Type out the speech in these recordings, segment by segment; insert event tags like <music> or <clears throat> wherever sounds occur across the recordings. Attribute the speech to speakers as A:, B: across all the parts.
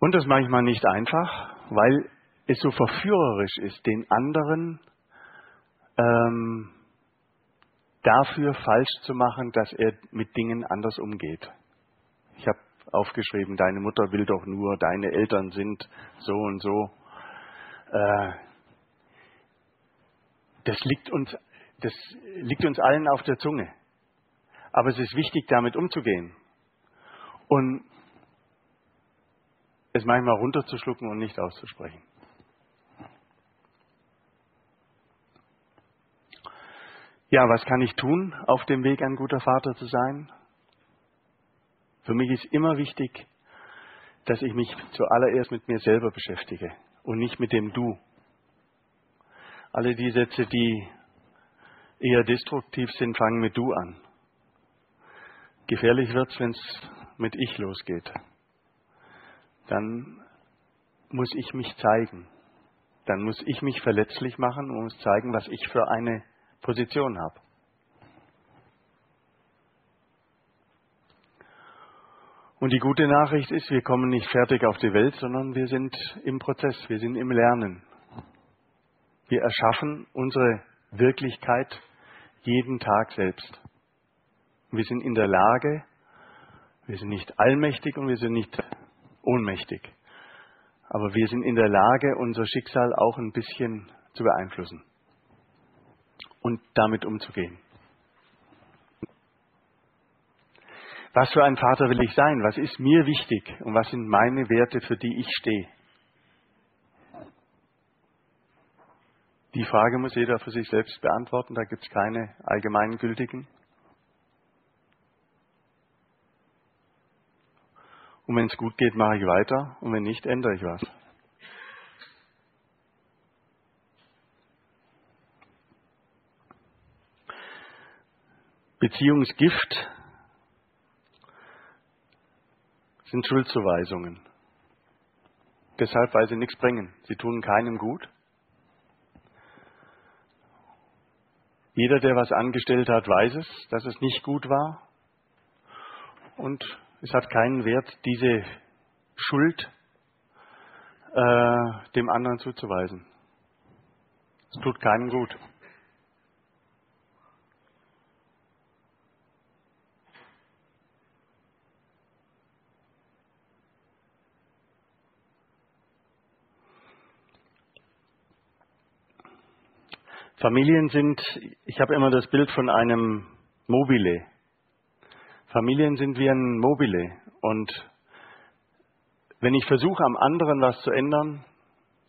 A: Und das manchmal nicht einfach, weil es so verführerisch ist, den anderen ähm, dafür falsch zu machen, dass er mit Dingen anders umgeht. Ich habe aufgeschrieben, deine Mutter will doch nur, deine Eltern sind so und so. Äh, das liegt uns, das liegt uns allen auf der Zunge. Aber es ist wichtig, damit umzugehen. Und es manchmal runterzuschlucken und nicht auszusprechen. Ja, was kann ich tun, auf dem Weg ein guter Vater zu sein? Für mich ist immer wichtig, dass ich mich zuallererst mit mir selber beschäftige und nicht mit dem Du. Alle die Sätze, die eher destruktiv sind, fangen mit Du an. Gefährlich wird es, wenn es mit Ich losgeht. Dann muss ich mich zeigen. Dann muss ich mich verletzlich machen und muss zeigen, was ich für eine Position habe. Und die gute Nachricht ist, wir kommen nicht fertig auf die Welt, sondern wir sind im Prozess, wir sind im Lernen. Wir erschaffen unsere Wirklichkeit jeden Tag selbst. Wir sind in der Lage, wir sind nicht allmächtig und wir sind nicht ohnmächtig, aber wir sind in der Lage, unser Schicksal auch ein bisschen zu beeinflussen und damit umzugehen. Was für ein Vater will ich sein? Was ist mir wichtig? Und was sind meine Werte, für die ich stehe? Die Frage muss jeder für sich selbst beantworten. Da gibt es keine allgemeingültigen. Und wenn es gut geht, mache ich weiter. Und wenn nicht, ändere ich was. Beziehungsgift sind Schuldzuweisungen. Deshalb, weil sie nichts bringen. Sie tun keinem gut. Jeder, der was angestellt hat, weiß es, dass es nicht gut war. Und es hat keinen Wert, diese Schuld äh, dem anderen zuzuweisen. Es tut keinem gut. Familien sind, ich habe immer das Bild von einem Mobile. Familien sind wie ein Mobile. Und wenn ich versuche, am anderen was zu ändern,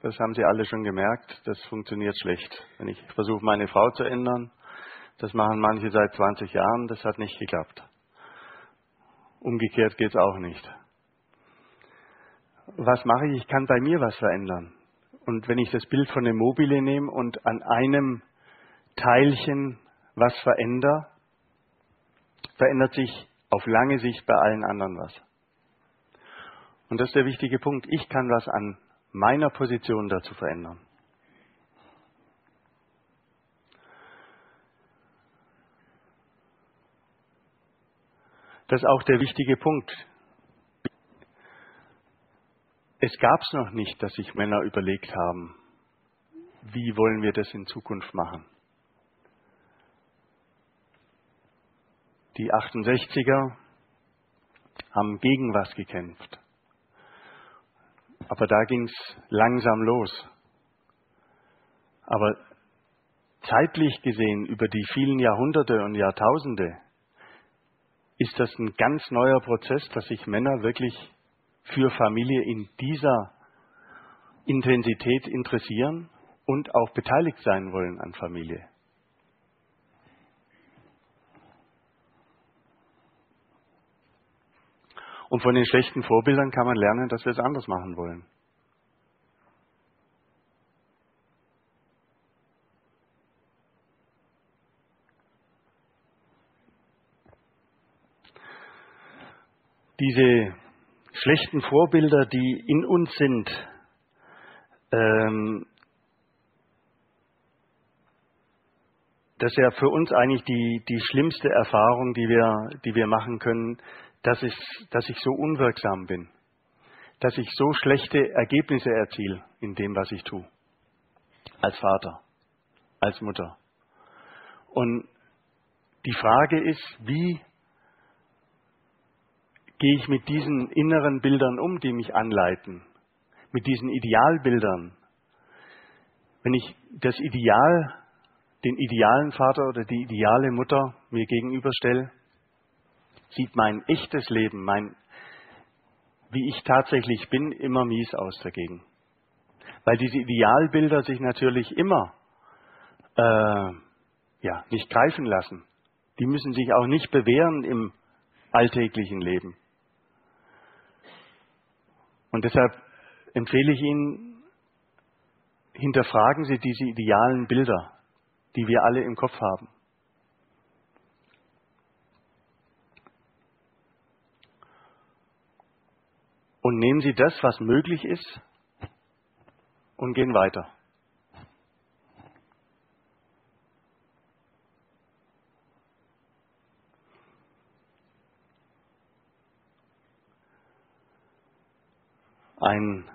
A: das haben Sie alle schon gemerkt, das funktioniert schlecht. Wenn ich versuche, meine Frau zu ändern, das machen manche seit 20 Jahren, das hat nicht geklappt. Umgekehrt geht es auch nicht. Was mache ich? Ich kann bei mir was verändern. Und wenn ich das Bild von dem Mobile nehme und an einem Teilchen was verändere, verändert sich auf lange Sicht bei allen anderen was. Und das ist der wichtige Punkt. Ich kann was an meiner Position dazu verändern. Das ist auch der wichtige Punkt. Es gab es noch nicht, dass sich Männer überlegt haben, wie wollen wir das in Zukunft machen. Die 68er haben gegen was gekämpft. Aber da ging es langsam los. Aber zeitlich gesehen, über die vielen Jahrhunderte und Jahrtausende, ist das ein ganz neuer Prozess, dass sich Männer wirklich für Familie in dieser Intensität interessieren und auch beteiligt sein wollen an Familie. Und von den schlechten Vorbildern kann man lernen, dass wir es anders machen wollen. Diese schlechten Vorbilder, die in uns sind, ähm, das ist ja für uns eigentlich die, die schlimmste Erfahrung, die wir, die wir machen können, dass ich, dass ich so unwirksam bin. dass ich so schlechte Ergebnisse erziele in dem, was ich tue. Als Vater, als Mutter. Und die Frage ist, wie gehe ich mit diesen inneren Bildern um, die mich anleiten? Mit diesen Idealbildern? Wenn ich das Ideal, den idealen Vater oder die ideale Mutter mir gegenüberstelle, sieht mein echtes Leben, mein, wie ich tatsächlich bin, immer mies aus dagegen. Weil diese Idealbilder sich natürlich immer äh, ja, nicht greifen lassen. Die müssen sich auch nicht bewähren im alltäglichen Leben. Und deshalb empfehle ich Ihnen, hinterfragen Sie diese idealen Bilder, die wir alle im Kopf haben. Und nehmen Sie das, was möglich ist, und gehen weiter. Ein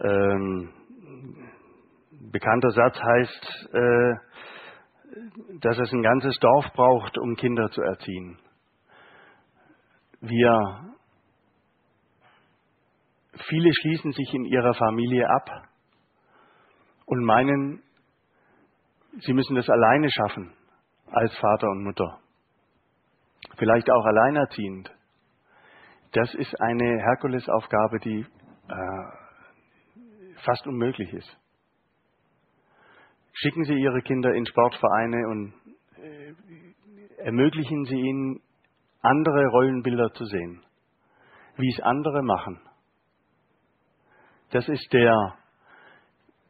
A: ähm, bekannter Satz heißt, äh, dass es ein ganzes Dorf braucht, um Kinder zu erziehen. Wir Viele schließen sich in ihrer Familie ab und meinen, sie müssen das alleine schaffen als Vater und Mutter. Vielleicht auch alleinerziehend. Das ist eine Herkulesaufgabe, die äh, fast unmöglich ist. Schicken Sie Ihre Kinder in Sportvereine und äh, ermöglichen Sie ihnen, andere Rollenbilder zu sehen, wie es andere machen. Das ist der,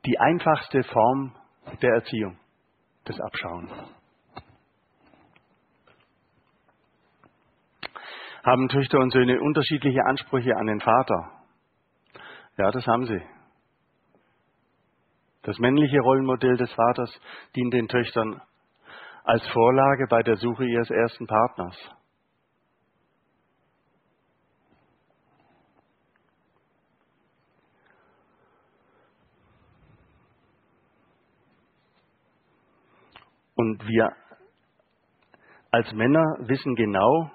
A: die einfachste Form der Erziehung, das Abschauen. Haben Töchter und Söhne unterschiedliche Ansprüche an den Vater? Ja, das haben sie. Das männliche Rollenmodell des Vaters dient den Töchtern als Vorlage bei der Suche ihres ersten Partners. Und wir als Männer wissen genau,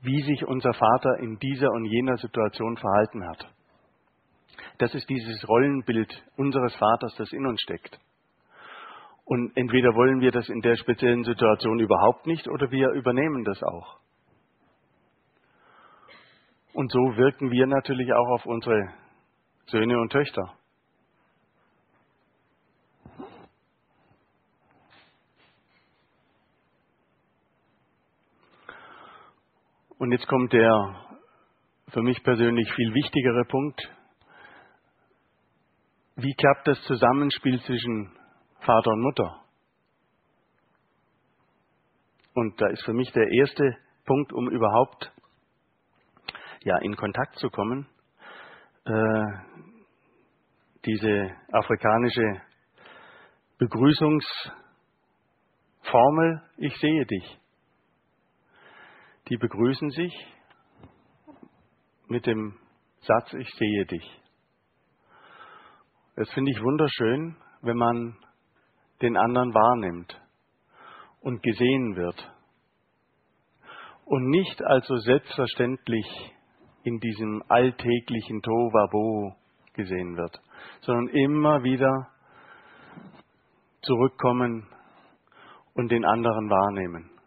A: wie sich unser Vater in dieser und jener Situation verhalten hat. Das ist dieses Rollenbild unseres Vaters, das in uns steckt. Und entweder wollen wir das in der speziellen Situation überhaupt nicht oder wir übernehmen das auch. Und so wirken wir natürlich auch auf unsere Söhne und Töchter. Und jetzt kommt der für mich persönlich viel wichtigere Punkt. Wie klappt das Zusammenspiel zwischen Vater und Mutter? Und da ist für mich der erste Punkt, um überhaupt ja, in Kontakt zu kommen, äh, diese afrikanische Begrüßungsformel, ich sehe dich die begrüßen sich mit dem Satz, ich sehe dich. Das finde ich wunderschön, wenn man den anderen wahrnimmt und gesehen wird. Und nicht also selbstverständlich in diesem alltäglichen Tovabo gesehen wird, sondern immer wieder zurückkommen und den anderen wahrnehmen.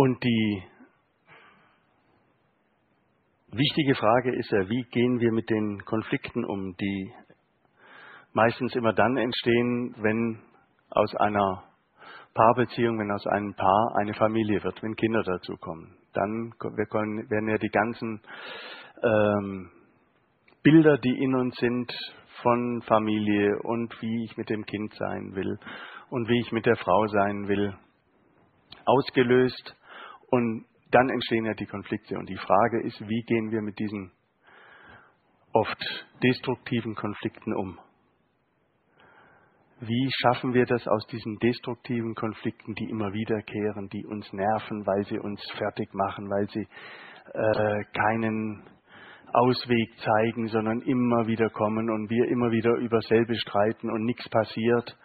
A: Und die wichtige Frage ist ja, wie gehen wir mit den Konflikten um, die meistens immer dann entstehen, wenn aus einer Paarbeziehung, wenn aus einem Paar eine Familie wird, wenn Kinder dazukommen. Dann werden ja die ganzen ähm, Bilder, die in uns sind, von Familie und wie ich mit dem Kind sein will und wie ich mit der Frau sein will, ausgelöst und dann entstehen ja die Konflikte. Und die Frage ist, wie gehen wir mit diesen oft destruktiven Konflikten um? Wie schaffen wir das aus diesen destruktiven Konflikten, die immer wiederkehren, die uns nerven, weil sie uns fertig machen, weil sie äh, keinen Ausweg zeigen, sondern immer wieder kommen und wir immer wieder über selbe streiten und nichts passiert.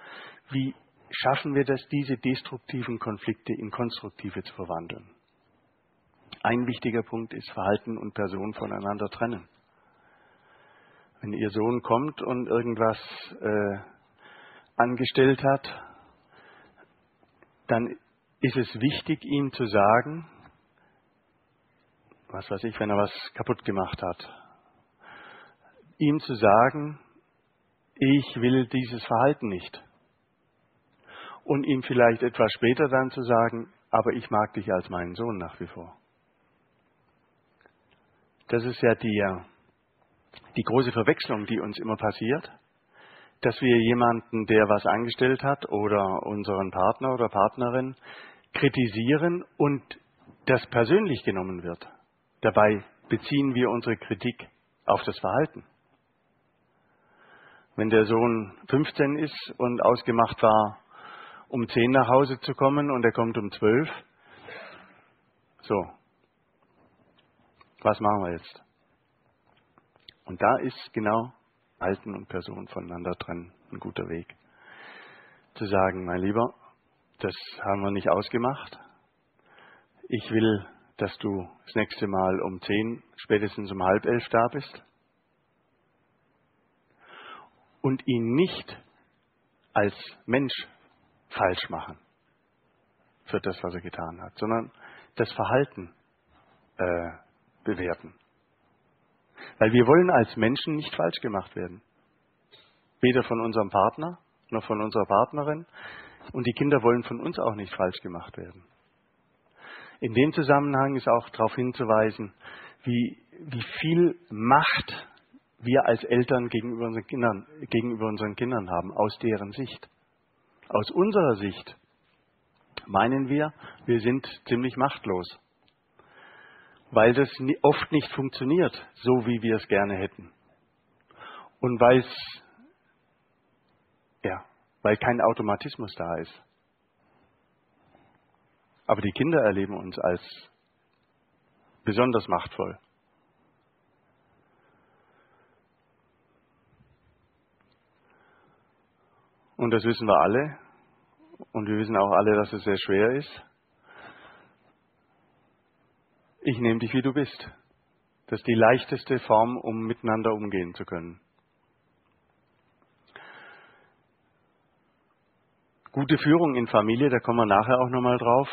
A: Wie schaffen wir das, diese destruktiven Konflikte in konstruktive zu verwandeln? Ein wichtiger Punkt ist Verhalten und Person voneinander trennen. Wenn Ihr Sohn kommt und irgendwas äh, angestellt hat, dann ist es wichtig, ihm zu sagen, was weiß ich, wenn er was kaputt gemacht hat, ihm zu sagen, ich will dieses Verhalten nicht. Und ihm vielleicht etwas später dann zu sagen, aber ich mag dich als meinen Sohn nach wie vor. Das ist ja die, die große Verwechslung, die uns immer passiert, dass wir jemanden, der was angestellt hat oder unseren Partner oder Partnerin kritisieren und das persönlich genommen wird. Dabei beziehen wir unsere Kritik auf das Verhalten. Wenn der Sohn 15 ist und ausgemacht war, um 10 nach Hause zu kommen und er kommt um 12, so, was machen wir jetzt? Und da ist genau Halten und Person voneinander trennen ein guter Weg. Zu sagen, mein Lieber, das haben wir nicht ausgemacht. Ich will dass du das nächste Mal um zehn, spätestens um halb elf da bist? Und ihn nicht als Mensch falsch machen für das, was er getan hat, sondern das Verhalten äh, bewerten. Weil wir wollen als Menschen nicht falsch gemacht werden. Weder von unserem Partner noch von unserer Partnerin. Und die Kinder wollen von uns auch nicht falsch gemacht werden. In dem Zusammenhang ist auch darauf hinzuweisen, wie, wie viel Macht wir als Eltern gegenüber unseren, Kindern, gegenüber unseren Kindern haben, aus deren Sicht. Aus unserer Sicht meinen wir, wir sind ziemlich machtlos, weil das oft nicht funktioniert, so wie wir es gerne hätten. Und weil es, ja, weil kein Automatismus da ist. Aber die Kinder erleben uns als besonders machtvoll. Und das wissen wir alle. Und wir wissen auch alle, dass es sehr schwer ist. Ich nehme dich, wie du bist. Das ist die leichteste Form, um miteinander umgehen zu können. Gute Führung in Familie, da kommen wir nachher auch nochmal drauf.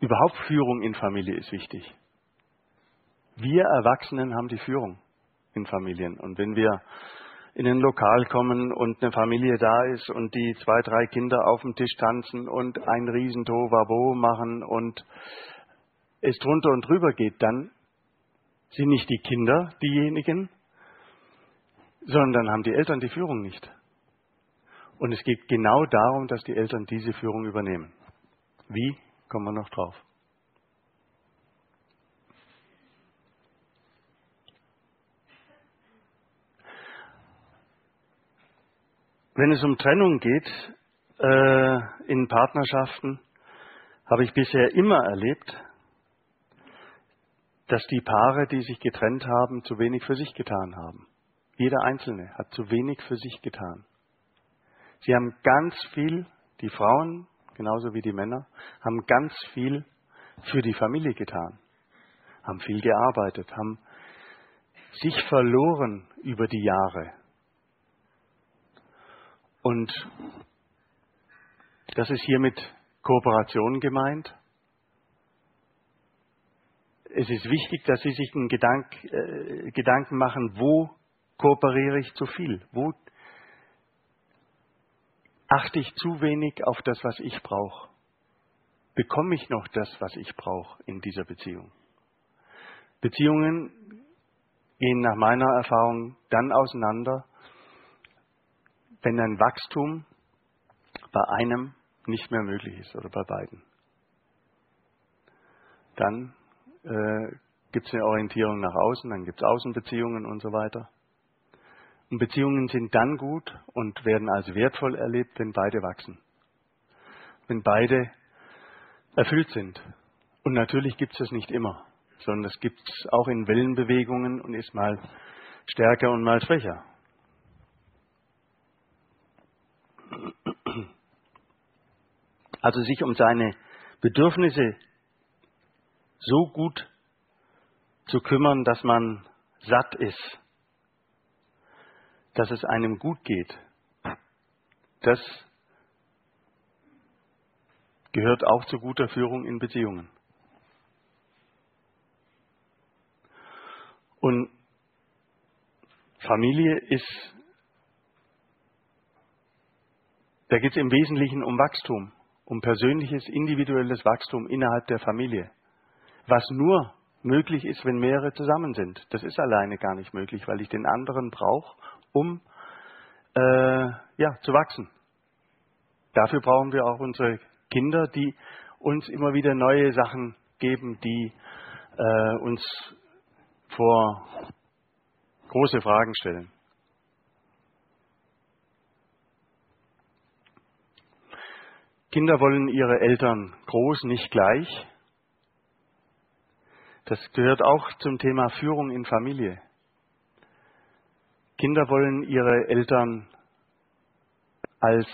A: Überhaupt Führung in Familie ist wichtig. Wir Erwachsenen haben die Führung in Familien. Und wenn wir in ein Lokal kommen und eine Familie da ist und die zwei, drei Kinder auf dem Tisch tanzen und ein riesen Tovabo machen und es drunter und drüber geht, dann sind nicht die Kinder diejenigen, sondern haben die Eltern die Führung nicht. Und es geht genau darum, dass die Eltern diese Führung übernehmen. Wie Kommen wir noch drauf. Wenn es um Trennung geht äh, in Partnerschaften, habe ich bisher immer erlebt, dass die Paare, die sich getrennt haben, zu wenig für sich getan haben. Jeder Einzelne hat zu wenig für sich getan. Sie haben ganz viel, die Frauen genauso wie die Männer, haben ganz viel für die Familie getan, haben viel gearbeitet, haben sich verloren über die Jahre. Und das ist hier mit Kooperation gemeint. Es ist wichtig, dass Sie sich einen Gedank, äh, Gedanken machen, wo kooperiere ich zu viel? Wo Achte ich zu wenig auf das, was ich brauche? Bekomme ich noch das, was ich brauche in dieser Beziehung? Beziehungen gehen nach meiner Erfahrung dann auseinander, wenn ein Wachstum bei einem nicht mehr möglich ist oder bei beiden. Dann äh, gibt es eine Orientierung nach außen, dann gibt es Außenbeziehungen und so weiter. Und Beziehungen sind dann gut und werden als wertvoll erlebt, wenn beide wachsen. Wenn beide erfüllt sind. Und natürlich gibt es das nicht immer, sondern es gibt es auch in Wellenbewegungen und ist mal stärker und mal schwächer. Also sich um seine Bedürfnisse so gut zu kümmern, dass man satt ist, dass es einem gut geht, das gehört auch zu guter Führung in Beziehungen. Und Familie ist, da geht es im Wesentlichen um Wachstum, um persönliches, individuelles Wachstum innerhalb der Familie, was nur möglich ist, wenn mehrere zusammen sind. Das ist alleine gar nicht möglich, weil ich den anderen brauche, um äh, ja, zu wachsen. Dafür brauchen wir auch unsere Kinder, die uns immer wieder neue Sachen geben, die äh, uns vor große Fragen stellen. Kinder wollen ihre Eltern groß, nicht gleich. Das gehört auch zum Thema Führung in Familie. Kinder wollen ihre Eltern als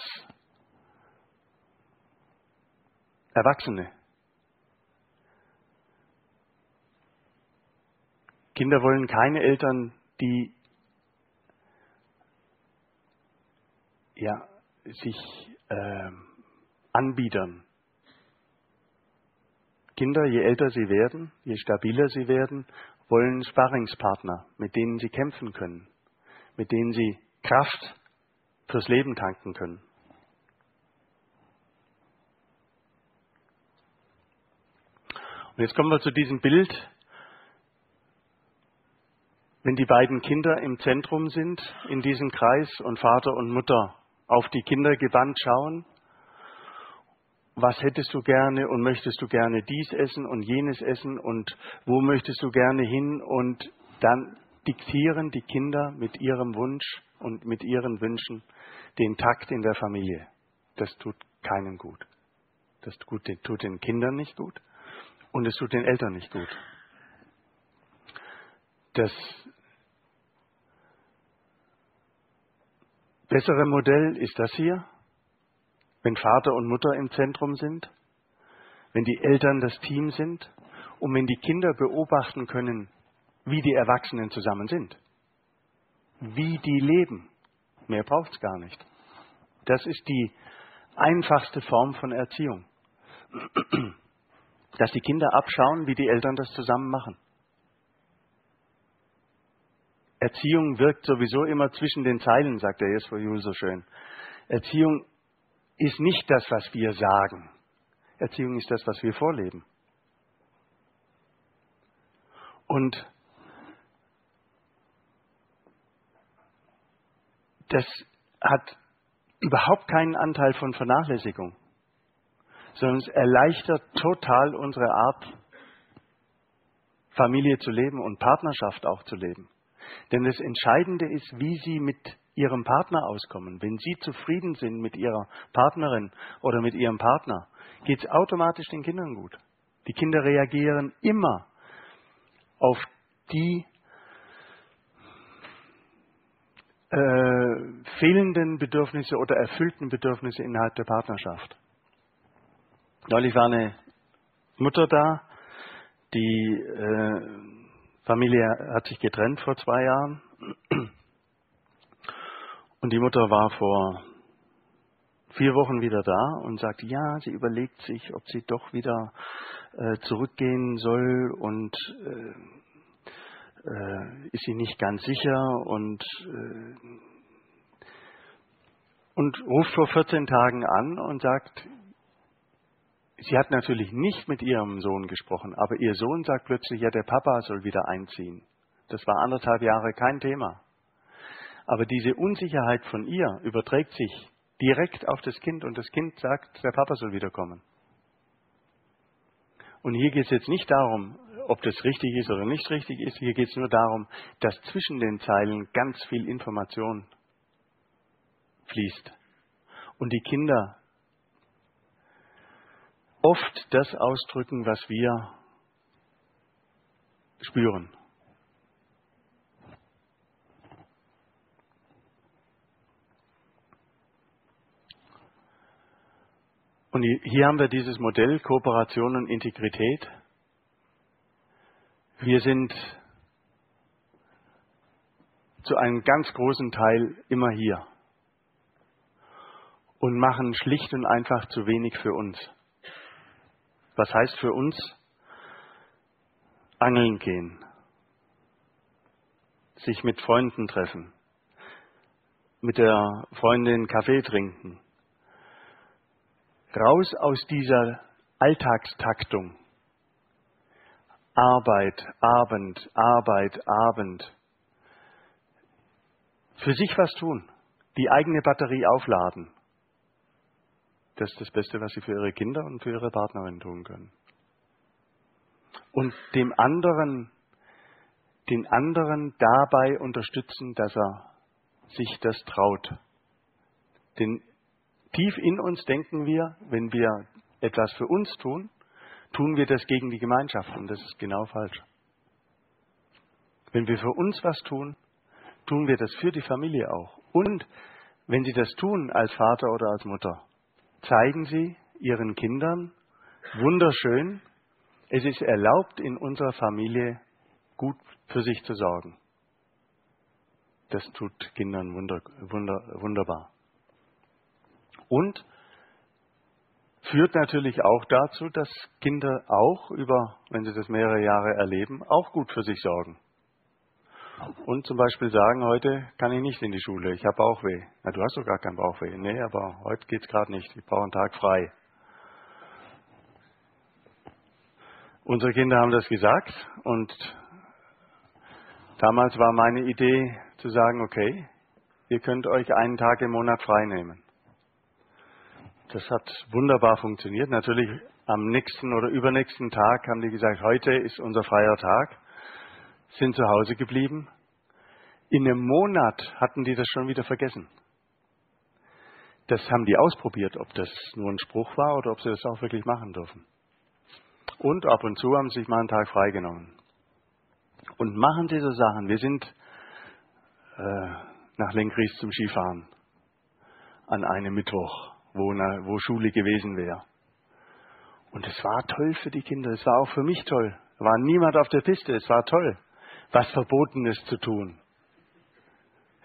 A: Erwachsene. Kinder wollen keine Eltern, die ja, sich äh, anbiedern, Kinder, je älter sie werden, je stabiler sie werden, wollen Sparringspartner, mit denen sie kämpfen können, mit denen sie Kraft fürs Leben tanken können. Und jetzt kommen wir zu diesem Bild, wenn die beiden Kinder im Zentrum sind, in diesem Kreis und Vater und Mutter auf die Kinder gewandt schauen was hättest du gerne und möchtest du gerne dies essen und jenes essen und wo möchtest du gerne hin und dann diktieren die Kinder mit ihrem Wunsch und mit ihren Wünschen den Takt in der Familie. Das tut keinem gut. Das tut den Kindern nicht gut und es tut den Eltern nicht gut. Das bessere Modell ist das hier wenn Vater und Mutter im Zentrum sind, wenn die Eltern das Team sind und wenn die Kinder beobachten können, wie die Erwachsenen zusammen sind, wie die leben. Mehr braucht es gar nicht. Das ist die einfachste Form von Erziehung. <clears throat> Dass die Kinder abschauen, wie die Eltern das zusammen machen. Erziehung wirkt sowieso immer zwischen den Zeilen, sagt der Jesper Juhl so schön. Erziehung ist nicht das, was wir sagen. Erziehung ist das, was wir vorleben. Und das hat überhaupt keinen Anteil von Vernachlässigung, sondern es erleichtert total unsere Art, Familie zu leben und Partnerschaft auch zu leben. Denn das Entscheidende ist, wie sie mit ihrem Partner auskommen, wenn sie zufrieden sind mit ihrer Partnerin oder mit ihrem Partner, geht es automatisch den Kindern gut. Die Kinder reagieren immer auf die äh, fehlenden Bedürfnisse oder erfüllten Bedürfnisse innerhalb der Partnerschaft. Neulich war eine Mutter da, die äh, Familie hat sich getrennt vor zwei Jahren und die Mutter war vor vier Wochen wieder da und sagte, ja, sie überlegt sich, ob sie doch wieder äh, zurückgehen soll und äh, äh, ist sie nicht ganz sicher und, äh, und ruft vor 14 Tagen an und sagt, sie hat natürlich nicht mit ihrem Sohn gesprochen, aber ihr Sohn sagt plötzlich, ja, der Papa soll wieder einziehen. Das war anderthalb Jahre kein Thema. Aber diese Unsicherheit von ihr überträgt sich direkt auf das Kind und das Kind sagt, der Papa soll wiederkommen. Und hier geht es jetzt nicht darum, ob das richtig ist oder nicht richtig ist. Hier geht es nur darum, dass zwischen den Zeilen ganz viel Information fließt. Und die Kinder oft das ausdrücken, was wir spüren. Und hier haben wir dieses Modell Kooperation und Integrität. Wir sind zu einem ganz großen Teil immer hier und machen schlicht und einfach zu wenig für uns. Was heißt für uns? Angeln gehen, sich mit Freunden treffen, mit der Freundin Kaffee trinken, raus aus dieser Alltagstaktung. Arbeit, Abend, Arbeit, Abend. Für sich was tun, die eigene Batterie aufladen. Das ist das Beste, was Sie für Ihre Kinder und für Ihre Partnerin tun können. Und dem anderen, den anderen dabei unterstützen, dass er sich das traut. Denn tief in uns denken wir, wenn wir etwas für uns tun, tun wir das gegen die Gemeinschaft und das ist genau falsch. Wenn wir für uns was tun, tun wir das für die Familie auch. Und wenn Sie das tun als Vater oder als Mutter, zeigen Sie Ihren Kindern wunderschön, es ist erlaubt, in unserer Familie gut für sich zu sorgen. Das tut Kindern wunder, wunder, wunderbar. Und führt natürlich auch dazu, dass Kinder auch über, wenn sie das mehrere Jahre erleben, auch gut für sich sorgen. Und zum Beispiel sagen, heute kann ich nicht in die Schule, ich habe Bauchweh. Na, du hast doch gar keinen Bauchweh. Nee, aber heute geht es gerade nicht, ich brauche einen Tag frei. Unsere Kinder haben das gesagt und damals war meine Idee zu sagen, okay, ihr könnt euch einen Tag im Monat frei nehmen. Das hat wunderbar funktioniert. Natürlich am nächsten oder übernächsten Tag haben die gesagt, heute ist unser freier Tag sind zu Hause geblieben. In einem Monat hatten die das schon wieder vergessen. Das haben die ausprobiert, ob das nur ein Spruch war oder ob sie das auch wirklich machen dürfen. Und ab und zu haben sie sich mal einen Tag freigenommen. Und machen diese Sachen. Wir sind äh, nach Lenkries zum Skifahren an einem Mittwoch, wo, na, wo Schule gewesen wäre. Und es war toll für die Kinder, es war auch für mich toll. Da war niemand auf der Piste, es war toll was Verbotenes zu tun.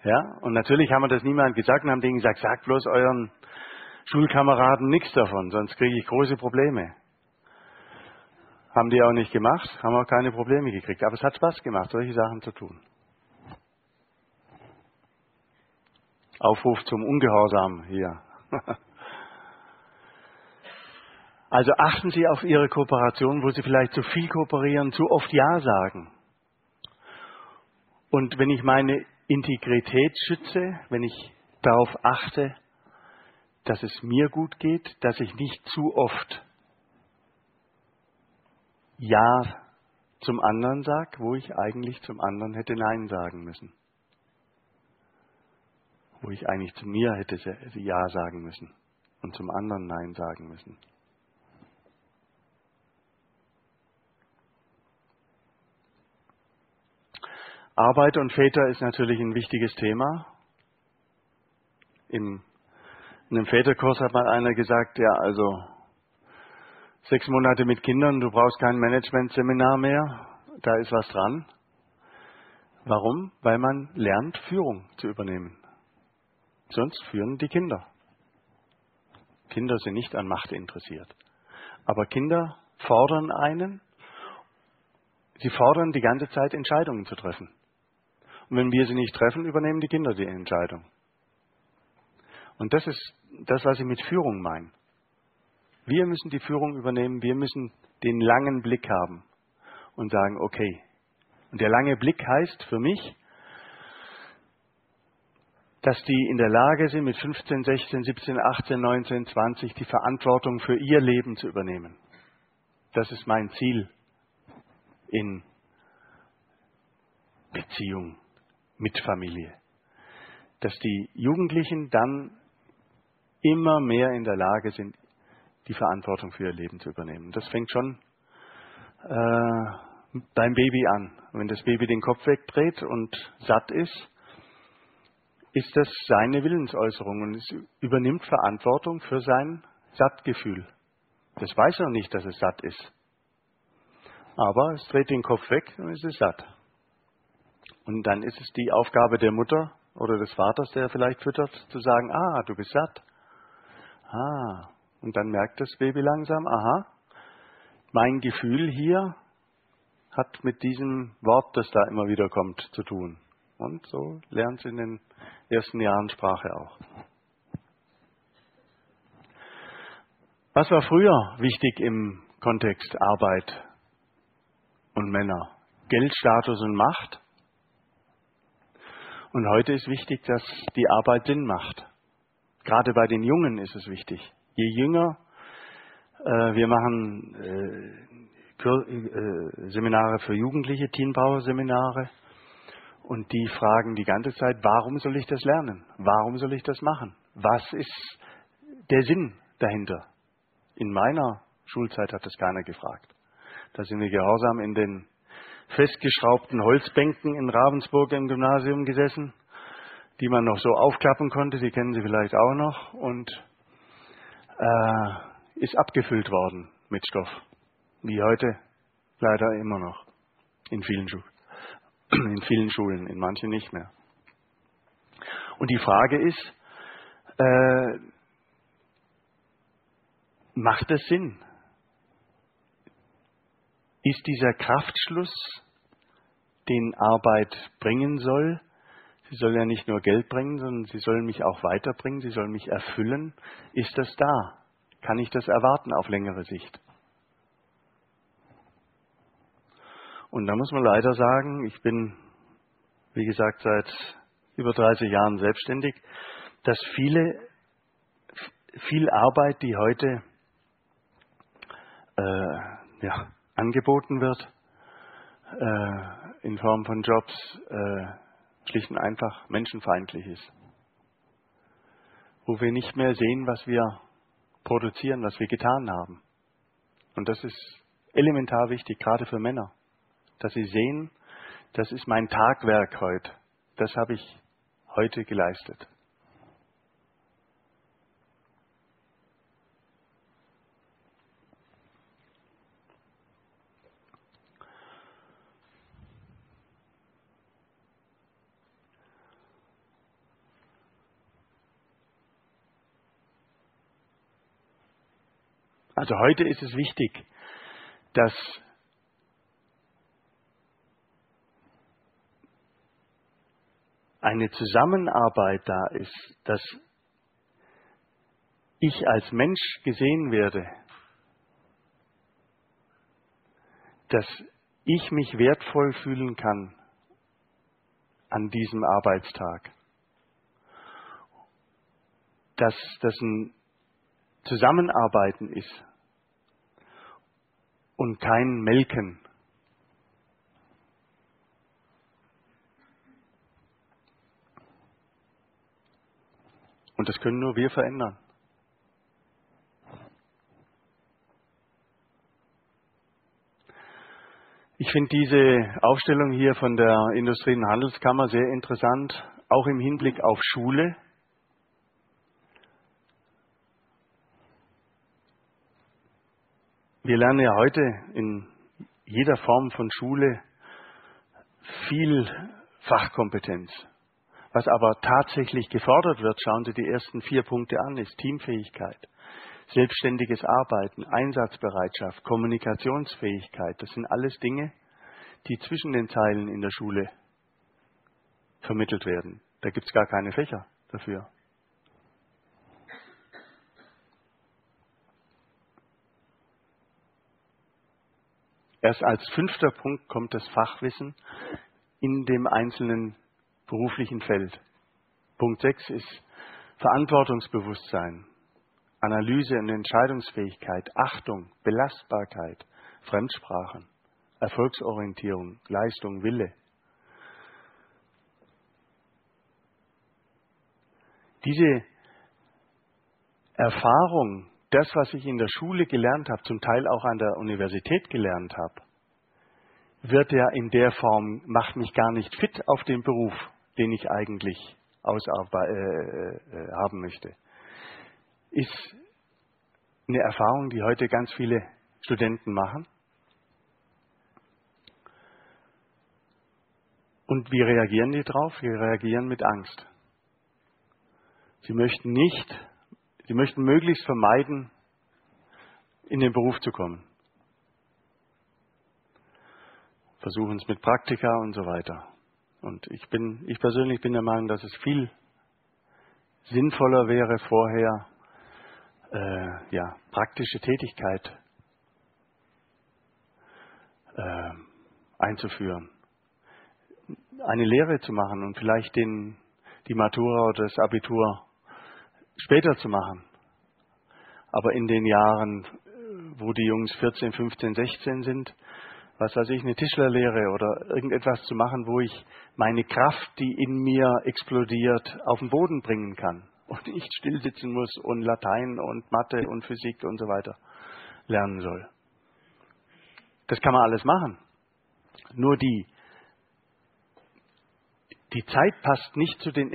A: Ja, und natürlich haben wir das niemandem gesagt und haben denen gesagt, sagt bloß euren Schulkameraden nichts davon, sonst kriege ich große Probleme. Haben die auch nicht gemacht, haben auch keine Probleme gekriegt. Aber es hat Spaß gemacht, solche Sachen zu tun. Aufruf zum Ungehorsam hier. <laughs> also achten Sie auf Ihre Kooperation, wo Sie vielleicht zu viel kooperieren, zu oft Ja sagen. Und wenn ich meine Integrität schütze, wenn ich darauf achte, dass es mir gut geht, dass ich nicht zu oft Ja zum anderen sage, wo ich eigentlich zum anderen hätte Nein sagen müssen. Wo ich eigentlich zu mir hätte Ja sagen müssen und zum anderen Nein sagen müssen. Arbeit und Väter ist natürlich ein wichtiges Thema. In einem Väterkurs hat mal einer gesagt, ja, also sechs Monate mit Kindern, du brauchst kein Managementseminar mehr, da ist was dran. Warum? Weil man lernt, Führung zu übernehmen. Sonst führen die Kinder. Kinder sind nicht an Macht interessiert. Aber Kinder fordern einen, sie fordern die ganze Zeit Entscheidungen zu treffen. Und wenn wir sie nicht treffen, übernehmen die Kinder die Entscheidung. Und das ist das, was ich mit Führung meine. Wir müssen die Führung übernehmen, wir müssen den langen Blick haben und sagen, okay. Und der lange Blick heißt für mich, dass die in der Lage sind, mit 15, 16, 17, 18, 19, 20 die Verantwortung für ihr Leben zu übernehmen. Das ist mein Ziel in Beziehung mit Familie. Dass die Jugendlichen dann immer mehr in der Lage sind, die Verantwortung für ihr Leben zu übernehmen. Das fängt schon äh, beim Baby an. Wenn das Baby den Kopf wegdreht und satt ist, ist das seine Willensäußerung und es übernimmt Verantwortung für sein Sattgefühl. Das weiß er nicht, dass es satt ist. Aber es dreht den Kopf weg und es ist satt. Und dann ist es die Aufgabe der Mutter oder des Vaters, der vielleicht füttert, zu sagen, ah, du bist satt. Ah. Und dann merkt das Baby langsam, aha, mein Gefühl hier hat mit diesem Wort, das da immer wieder kommt, zu tun. Und so lernt es in den ersten Jahren Sprache auch. Was war früher wichtig im Kontext Arbeit und Männer? Geld, Status und Macht. Und heute ist wichtig, dass die Arbeit Sinn macht. Gerade bei den Jungen ist es wichtig. Je jünger, äh, wir machen äh, äh, Seminare für Jugendliche, Teambauer-Seminare, und die fragen die ganze Zeit, warum soll ich das lernen? Warum soll ich das machen? Was ist der Sinn dahinter? In meiner Schulzeit hat das keiner gefragt. Da sind wir gehorsam in den festgeschraubten Holzbänken in Ravensburg im Gymnasium gesessen, die man noch so aufklappen konnte, die kennen Sie vielleicht auch noch, und äh, ist abgefüllt worden mit Stoff. Wie heute leider immer noch in vielen, Schu <clears throat> in vielen Schulen, in manchen nicht mehr. Und die Frage ist, äh, macht es Sinn? Ist dieser Kraftschluss, den Arbeit bringen soll, sie soll ja nicht nur Geld bringen, sondern sie soll mich auch weiterbringen, sie soll mich erfüllen, ist das da? Kann ich das erwarten auf längere Sicht? Und da muss man leider sagen, ich bin, wie gesagt, seit über 30 Jahren selbstständig, dass viele, viel Arbeit, die heute äh, ja, angeboten wird äh, in Form von Jobs, äh, schlicht und einfach menschenfeindlich ist. Wo wir nicht mehr sehen, was wir produzieren, was wir getan haben. Und das ist elementar wichtig, gerade für Männer, dass sie sehen, das ist mein Tagwerk heute. Das habe ich heute geleistet. Also heute ist es wichtig, dass eine Zusammenarbeit da ist, dass ich als Mensch gesehen werde, dass ich mich wertvoll fühlen kann an diesem Arbeitstag, dass das ein Zusammenarbeiten ist und kein Melken. Und das können nur wir verändern. Ich finde diese Aufstellung hier von der Industrie- und Handelskammer sehr interessant, auch im Hinblick auf Schule. Wir lernen ja heute in jeder Form von Schule viel Fachkompetenz. Was aber tatsächlich gefordert wird, schauen Sie die ersten vier Punkte an, ist Teamfähigkeit, selbstständiges Arbeiten, Einsatzbereitschaft, Kommunikationsfähigkeit. Das sind alles Dinge, die zwischen den Zeilen in der Schule vermittelt werden. Da gibt es gar keine Fächer dafür. Erst als fünfter Punkt kommt das Fachwissen in dem einzelnen beruflichen Feld. Punkt 6 ist Verantwortungsbewusstsein, Analyse und Entscheidungsfähigkeit, Achtung, Belastbarkeit, Fremdsprachen. Erfolgsorientierung, Leistung, Wille. Diese Erfahrung, das, was ich in der Schule gelernt habe, zum Teil auch an der Universität gelernt habe, wird ja in der Form, macht mich gar nicht fit auf den Beruf, den ich eigentlich ausarbe äh, äh, haben möchte. Ist eine Erfahrung, die heute ganz viele Studenten machen. Und wie reagieren die drauf? Sie reagieren mit Angst. Sie möchten nicht, sie möchten möglichst vermeiden, in den Beruf zu kommen. Versuchen es mit Praktika und so weiter. Und ich bin, ich persönlich bin der Meinung, dass es viel sinnvoller wäre, vorher äh, ja, praktische Tätigkeit äh, einzuführen. Eine Lehre zu machen und vielleicht den, die Matura oder das Abitur später zu machen. Aber in den Jahren, wo die Jungs 14, 15, 16 sind, was weiß ich, eine Tischlerlehre oder irgendetwas zu machen, wo ich meine Kraft, die in mir explodiert, auf den Boden bringen kann und nicht stillsitzen muss und Latein und Mathe und Physik und so weiter lernen soll. Das kann man alles machen. Nur die, die Zeit passt nicht zu den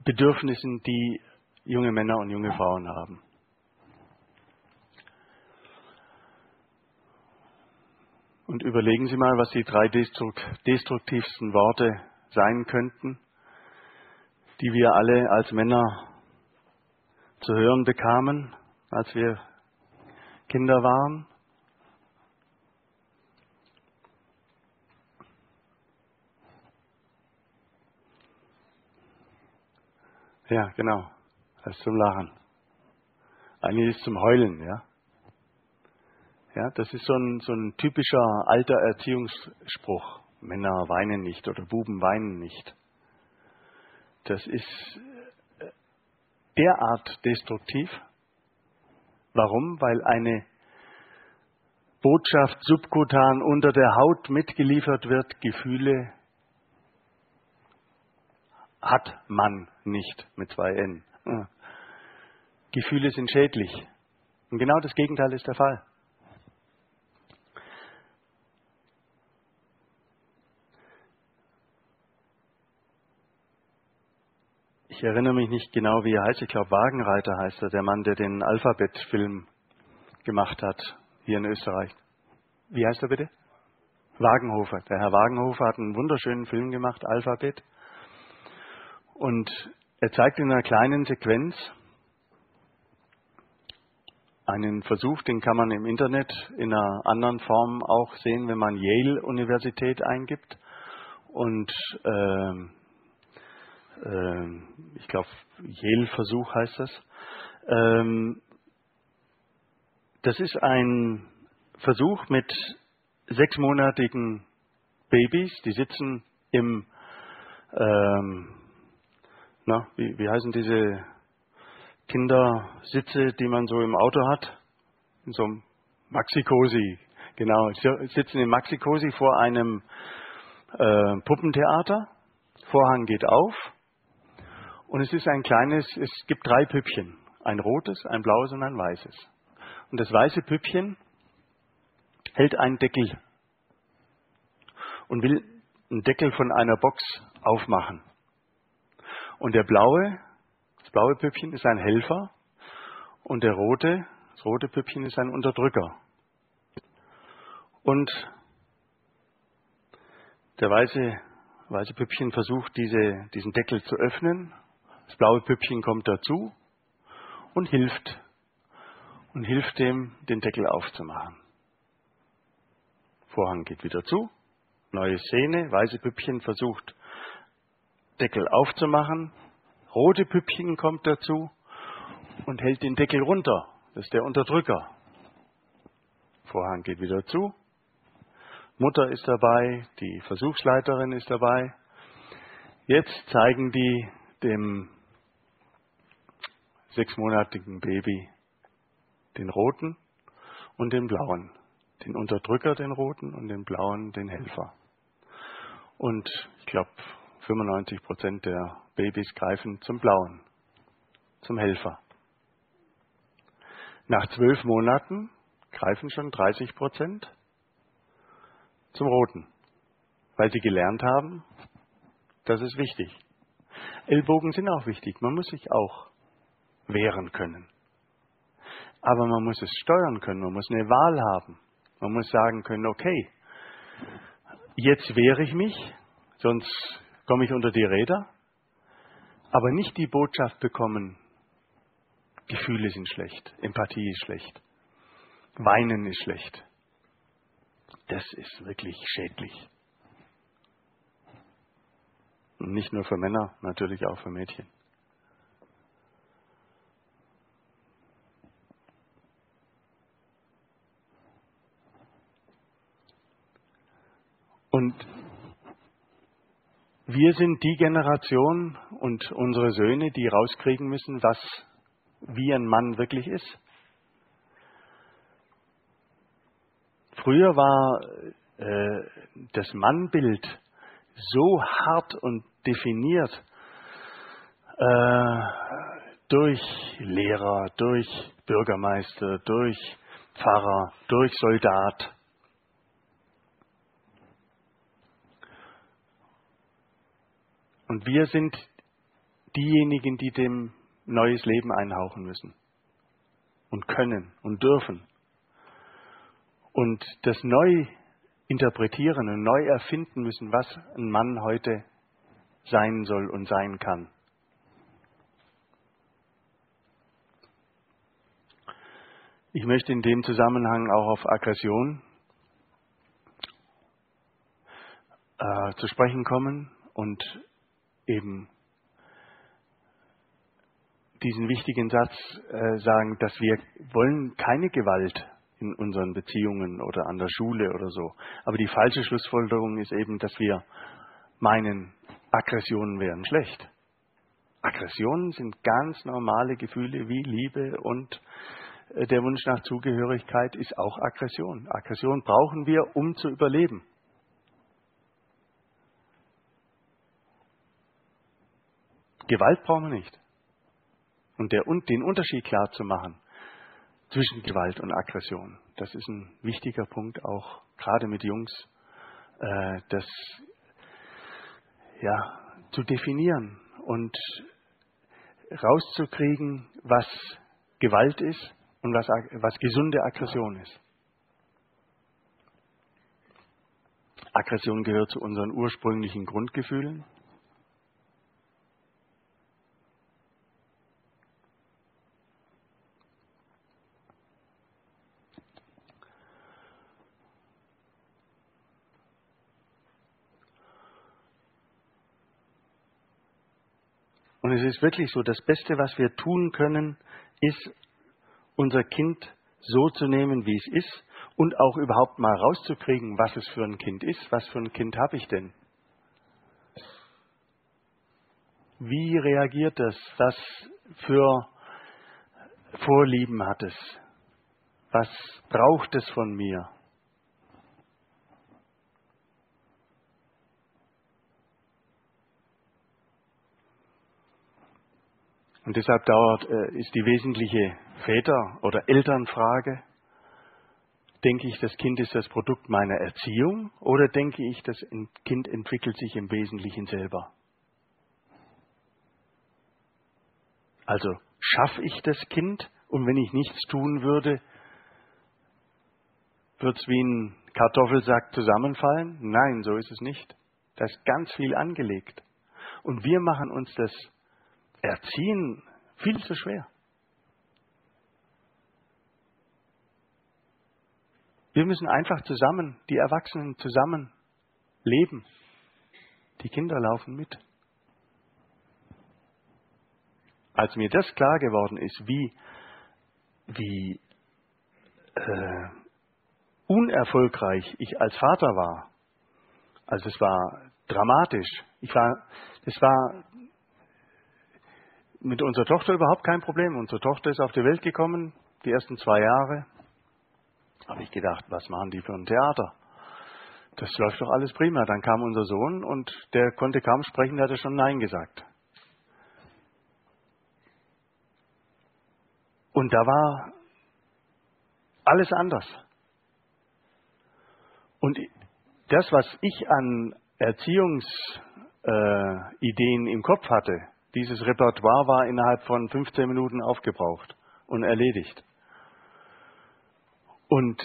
A: Entwicklungsbedürfnissen, die junge Männer und junge Frauen haben. Und überlegen Sie mal, was die drei destruktivsten Worte sein könnten, die wir alle als Männer zu hören bekamen, als wir Kinder waren. Ja, genau. Das ist zum Lachen. Eigentlich ist zum Heulen, ja. Ja, das ist so ein, so ein typischer alter Erziehungsspruch. Männer weinen nicht oder Buben weinen nicht. Das ist derart destruktiv, Warum? Weil eine Botschaft subkutan unter der Haut mitgeliefert wird, Gefühle hat man nicht mit zwei N. Gefühle sind schädlich. Und genau das Gegenteil ist der Fall. Ich erinnere mich nicht genau, wie er heißt. Ich glaube, Wagenreiter heißt er, der Mann, der den Alphabet-Film gemacht hat, hier in Österreich. Wie heißt er bitte? Wagenhofer. Der Herr Wagenhofer hat einen wunderschönen Film gemacht, Alphabet. Und er zeigt in einer kleinen Sequenz einen Versuch, den kann man im Internet in einer anderen Form auch sehen, wenn man Yale Universität eingibt. Und äh, ähm, ich glaube, Yale-Versuch heißt das. Ähm, das ist ein Versuch mit sechsmonatigen Babys, die sitzen im, ähm, na, wie, wie heißen diese Kindersitze, die man so im Auto hat? In so einem Maxi-Cosi, genau, sitzen im Maxi-Cosi vor einem äh, Puppentheater. Vorhang geht auf und es ist ein kleines, es gibt drei Püppchen. Ein rotes, ein blaues und ein weißes. Und das weiße Püppchen hält einen Deckel und will einen Deckel von einer Box aufmachen. Und der blaue, das blaue Püppchen ist ein Helfer und der rote, das rote Püppchen ist ein Unterdrücker. Und der weiße, weiße Püppchen versucht, diese, diesen Deckel zu öffnen das blaue Püppchen kommt dazu und hilft und hilft dem, den Deckel aufzumachen. Vorhang geht wieder zu, neue Szene, weiße Püppchen versucht, Deckel aufzumachen, rote Püppchen kommt dazu und hält den Deckel runter. Das ist der Unterdrücker. Vorhang geht wieder zu, Mutter ist dabei, die Versuchsleiterin ist dabei. Jetzt zeigen die dem sechsmonatigen Baby den roten und den blauen Den Unterdrücker, den roten, und den blauen, den Helfer. Und ich glaube, 95 Prozent der Babys greifen zum blauen, zum Helfer. Nach zwölf Monaten greifen schon 30 Prozent zum roten, weil sie gelernt haben, das ist wichtig. Ellbogen sind auch wichtig. Man muss sich auch wehren können. Aber man muss es steuern können. Man muss eine Wahl haben. Man muss sagen können, okay, jetzt wehre ich mich, sonst komme ich unter die Räder. Aber nicht die Botschaft bekommen, Gefühle sind schlecht, Empathie ist schlecht, Weinen ist schlecht. Das ist wirklich schädlich. Und nicht nur für Männer, natürlich auch für Mädchen. Und wir sind die Generation und unsere Söhne, die rauskriegen müssen, was wie ein Mann wirklich ist. Früher war äh, das Mannbild so hart und definiert äh, durch Lehrer, durch Bürgermeister, durch Pfarrer, durch Soldat. Und wir sind diejenigen, die dem neues Leben einhauchen müssen und können und dürfen. Und das neu interpretieren und neu erfinden müssen, was ein Mann heute sein soll und sein kann. Ich möchte in dem Zusammenhang auch auf Aggression äh, zu sprechen kommen und eben diesen wichtigen Satz äh, sagen, dass wir wollen keine Gewalt in unseren Beziehungen oder an der Schule oder so. Aber die falsche Schlussfolgerung ist eben, dass wir meinen, Aggressionen wären schlecht. Aggressionen sind ganz normale Gefühle wie Liebe und äh, der Wunsch nach Zugehörigkeit ist auch Aggression. Aggression brauchen wir, um zu überleben. Gewalt brauchen wir nicht. Und der, den Unterschied klar zu machen zwischen Gewalt und Aggression, das ist ein wichtiger Punkt, auch gerade mit Jungs, äh, das ja, zu definieren und rauszukriegen, was Gewalt ist und was, was gesunde Aggression ist. Aggression gehört zu unseren ursprünglichen Grundgefühlen. Und es ist wirklich so, das Beste, was wir tun können, ist, unser Kind so zu nehmen, wie es ist und auch überhaupt mal rauszukriegen, was es für ein Kind ist. Was für ein Kind habe ich denn? Wie reagiert es? Was für Vorlieben hat es? Was braucht es von mir? Und deshalb dauert, äh, ist die wesentliche Väter- oder Elternfrage, denke ich, das Kind ist das Produkt meiner Erziehung oder denke ich, das Kind entwickelt sich im Wesentlichen selber? Also schaffe ich das Kind und wenn ich nichts tun würde, wird es wie ein Kartoffelsack zusammenfallen? Nein, so ist es nicht. Da ist ganz viel angelegt. Und wir machen uns das Erziehen viel zu schwer. Wir müssen einfach zusammen, die Erwachsenen zusammen leben. Die Kinder laufen mit. Als mir das klar geworden ist, wie, wie äh, unerfolgreich ich als Vater war, also es war dramatisch. Ich war, es war mit unserer Tochter überhaupt kein Problem. Unsere Tochter ist auf die Welt gekommen, die ersten zwei Jahre. Habe ich gedacht, was machen die für ein Theater? Das läuft doch alles prima. Dann kam unser Sohn und der konnte kaum sprechen, der hatte schon Nein gesagt. Und da war alles anders. Und das, was ich an Erziehungsideen äh, im Kopf hatte, dieses Repertoire war innerhalb von 15 Minuten aufgebraucht und erledigt. Und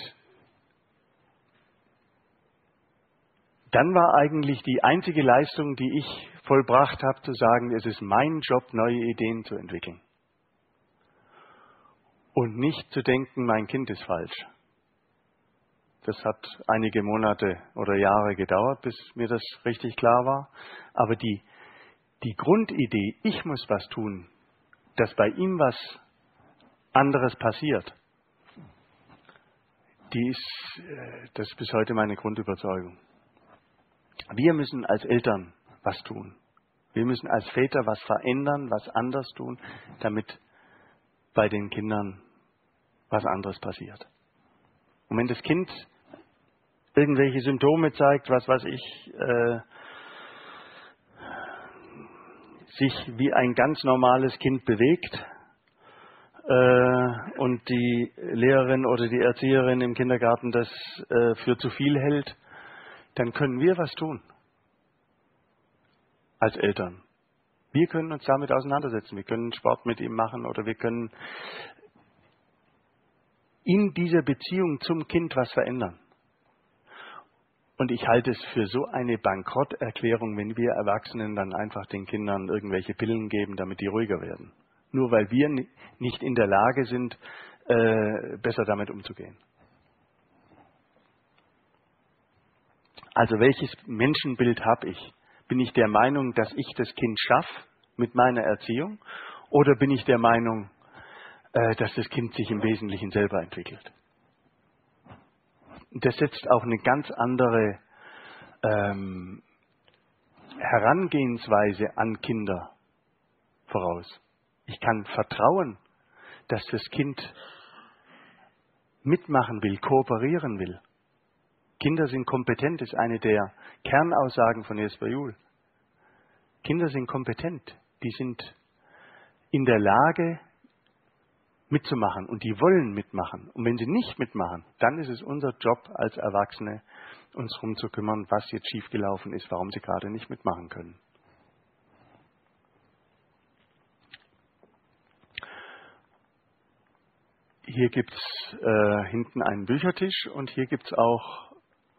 A: dann war eigentlich die einzige Leistung, die ich vollbracht habe, zu sagen, es ist mein Job, neue Ideen zu entwickeln. Und nicht zu denken, mein Kind ist falsch. Das hat einige Monate oder Jahre gedauert, bis mir das richtig klar war. Aber die, die Grundidee, ich muss was tun, dass bei ihm was anderes passiert, die ist, äh, das ist bis heute meine Grundüberzeugung. Wir müssen als Eltern was tun. Wir müssen als Väter was verändern, was anders tun, damit bei den Kindern was anderes passiert. Und wenn das Kind irgendwelche Symptome zeigt, was weiß ich, äh, sich wie ein ganz normales Kind bewegt äh, und die Lehrerin oder die Erzieherin im Kindergarten das äh, für zu viel hält, dann können wir was tun als Eltern. Wir können uns damit auseinandersetzen. Wir können Sport mit ihm machen oder wir können in dieser Beziehung zum Kind was verändern. Und ich halte es für so eine Bankrotterklärung, wenn wir Erwachsenen dann einfach den Kindern irgendwelche Pillen geben, damit die ruhiger werden. Nur weil wir nicht in der Lage sind, äh, besser damit umzugehen. Also welches Menschenbild habe ich? Bin ich der Meinung, dass ich das Kind schaffe mit meiner Erziehung? Oder bin ich der Meinung, äh, dass das Kind sich im Wesentlichen selber entwickelt? Das setzt auch eine ganz andere ähm, Herangehensweise an Kinder voraus. Ich kann vertrauen, dass das Kind mitmachen will, kooperieren will. Kinder sind kompetent, ist eine der Kernaussagen von Jesper Juhl. Kinder sind kompetent, die sind in der Lage mitzumachen und die wollen mitmachen. Und wenn sie nicht mitmachen, dann ist es unser Job als Erwachsene, uns darum zu kümmern, was jetzt schiefgelaufen ist, warum sie gerade nicht mitmachen können. Hier gibt es äh, hinten einen Büchertisch und hier gibt es auch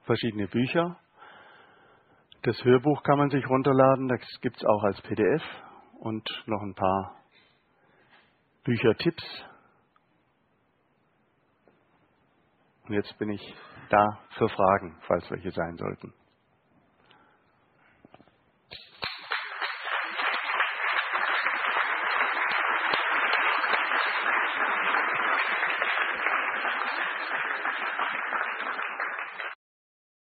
A: verschiedene Bücher. Das Hörbuch kann man sich runterladen, das gibt es auch als PDF und noch ein paar Büchertipps. Und jetzt bin ich da für Fragen, falls welche sein sollten.